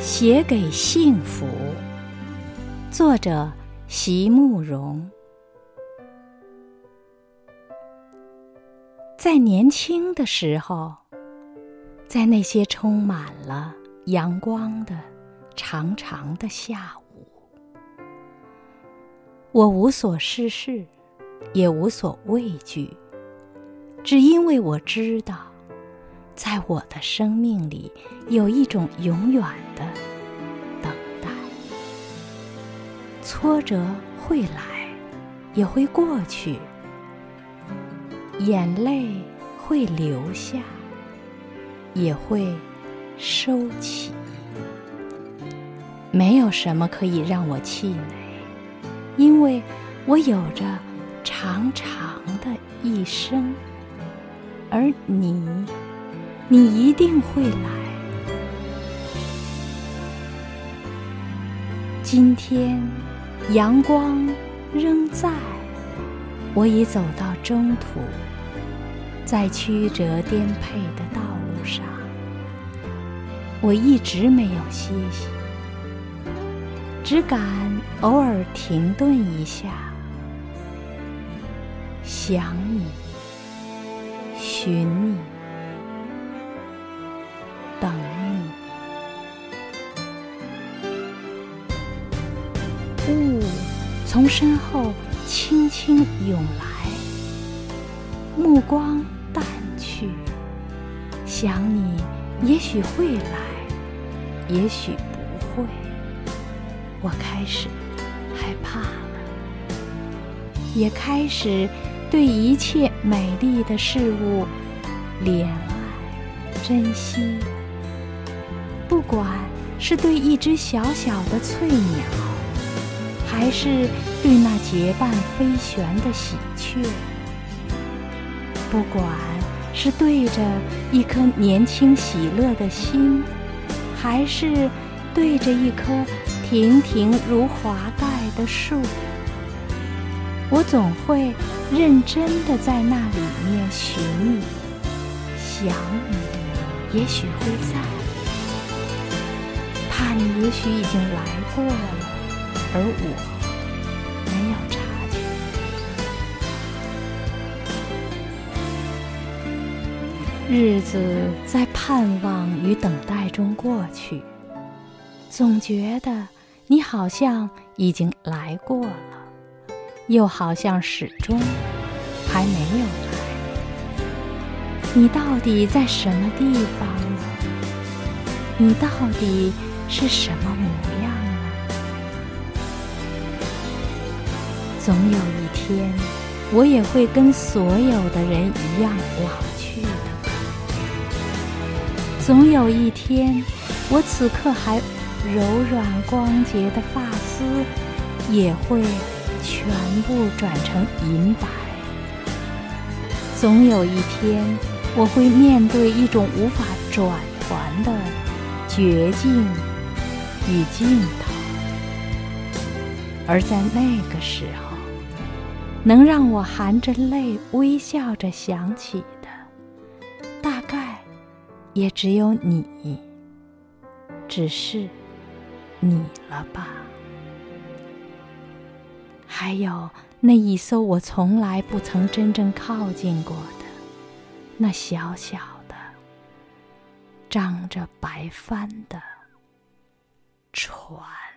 写给幸福，作者席慕容。在年轻的时候，在那些充满了阳光的长长的下午，我无所事事，也无所畏惧，只因为我知道。在我的生命里，有一种永远的等待。挫折会来，也会过去；眼泪会流下，也会收起。没有什么可以让我气馁，因为我有着长长的一生，而你。你一定会来。今天，阳光仍在，我已走到中途，在曲折颠沛的道路上，我一直没有歇息，只敢偶尔停顿一下，想你，寻你。等你，雾从身后轻轻涌来，目光淡去，想你也许会来，也许不会。我开始害怕了，也开始对一切美丽的事物怜爱、珍惜。不管是对一只小小的翠鸟，还是对那结伴飞旋的喜鹊；不管是对着一颗年轻喜乐的心，还是对着一棵亭亭如华盖的树，我总会认真的在那里面寻你、想你，也许会在。你也许已经来过了，而我没有察觉。日子在盼望与等待中过去，总觉得你好像已经来过了，又好像始终还没有来。你到底在什么地方？你到底？是什么模样呢？总有一天，我也会跟所有的人一样老去的。总有一天，我此刻还柔软光洁的发丝，也会全部转成银白。总有一天，我会面对一种无法转还的绝境。与尽头，而在那个时候，能让我含着泪微笑着想起的，大概也只有你，只是你了吧？还有那一艘我从来不曾真正靠近过的，那小小的、长着白帆的。船。